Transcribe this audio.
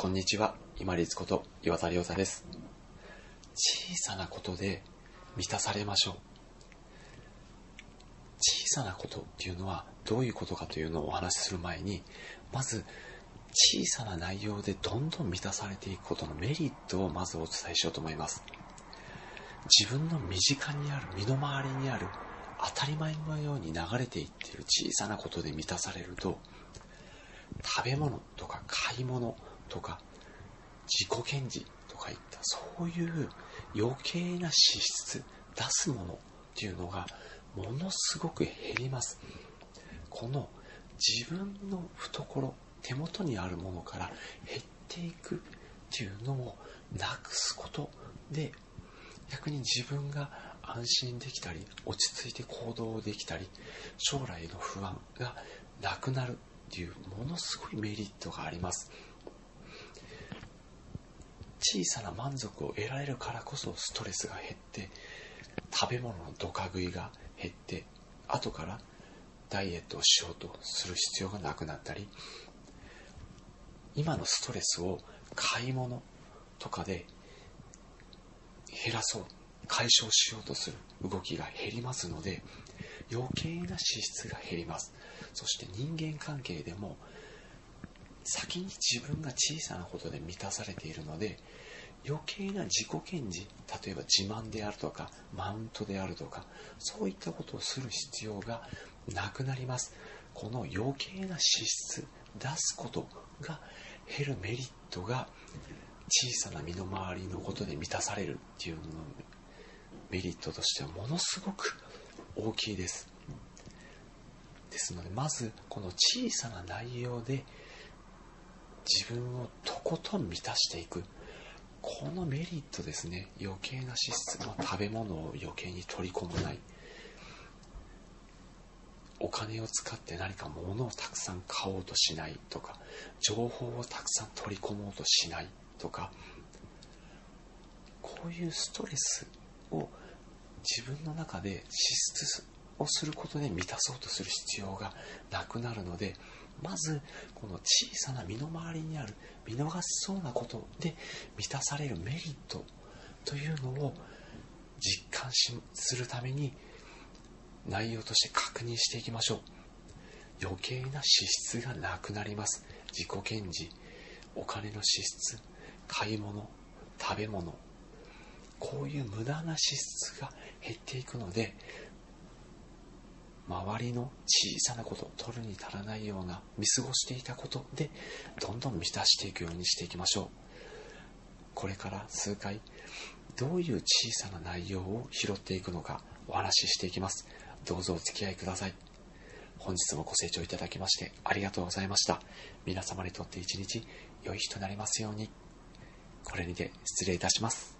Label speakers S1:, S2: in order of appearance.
S1: こんにちは、今立こと岩田亮太です。小さなことで満たされましょう。小さなことっていうのはどういうことかというのをお話しする前に、まず小さな内容でどんどん満たされていくことのメリットをまずお伝えしようと思います。自分の身近にある、身の回りにある、当たり前のように流れていっている小さなことで満たされると、食べ物とか買い物とか自己顕示とかいったそういう余計な支出出すものっていうのがものすごく減ります。この自分の懐手元にあるものから減っていくっていうのをなくすことで逆に自分が安心できたり落ち着いて行動できたり将来の不安がなくなるっていうものすごいメリットがあります。小さな満足を得られるからこそストレスが減って食べ物のドカ食いが減って後からダイエットをしようとする必要がなくなったり今のストレスを買い物とかで減らそう解消しようとする動きが減りますので余計な支出が減ります。そして人間関係でも先に自分が小さなことで満たされているので余計な自己顕示例えば自慢であるとかマウントであるとかそういったことをする必要がなくなります。この余計な支出出すことが減るメリットが小さな身の回りのことで満たされるっていうののメリットとしてはものすごく大きいです。ですのでまずこの小さな内容で分をとことん満たしていく。このメリットですね。余計な支出の食べ物を余計に取り込まない。お金を使って何か物をたくさん買おうとしないとか情報をたくさん取り込もうとしないとか。こういうストレスを自分の中で支出をすることで満たそうとする必要がなくなるのでまずこの小さな身の回りにある見逃しそうなことで満たされるメリットというのを実感するために内容として確認していきましょう。余計な支出がなくなります。自己顕示お金の支出買い物食べ物。こういう無駄な支出が減っていくので周りの小さなこと取るに足らないような見過ごしていたことでどんどん満たしていくようにしていきましょう。これから数回どういう小さな内容を拾っていくのかお話ししていきます。どうぞお付き合いください。本日もご清聴いただきましてありがとうございました。皆様にとって一日良い日となりますように。これにて失礼いたします。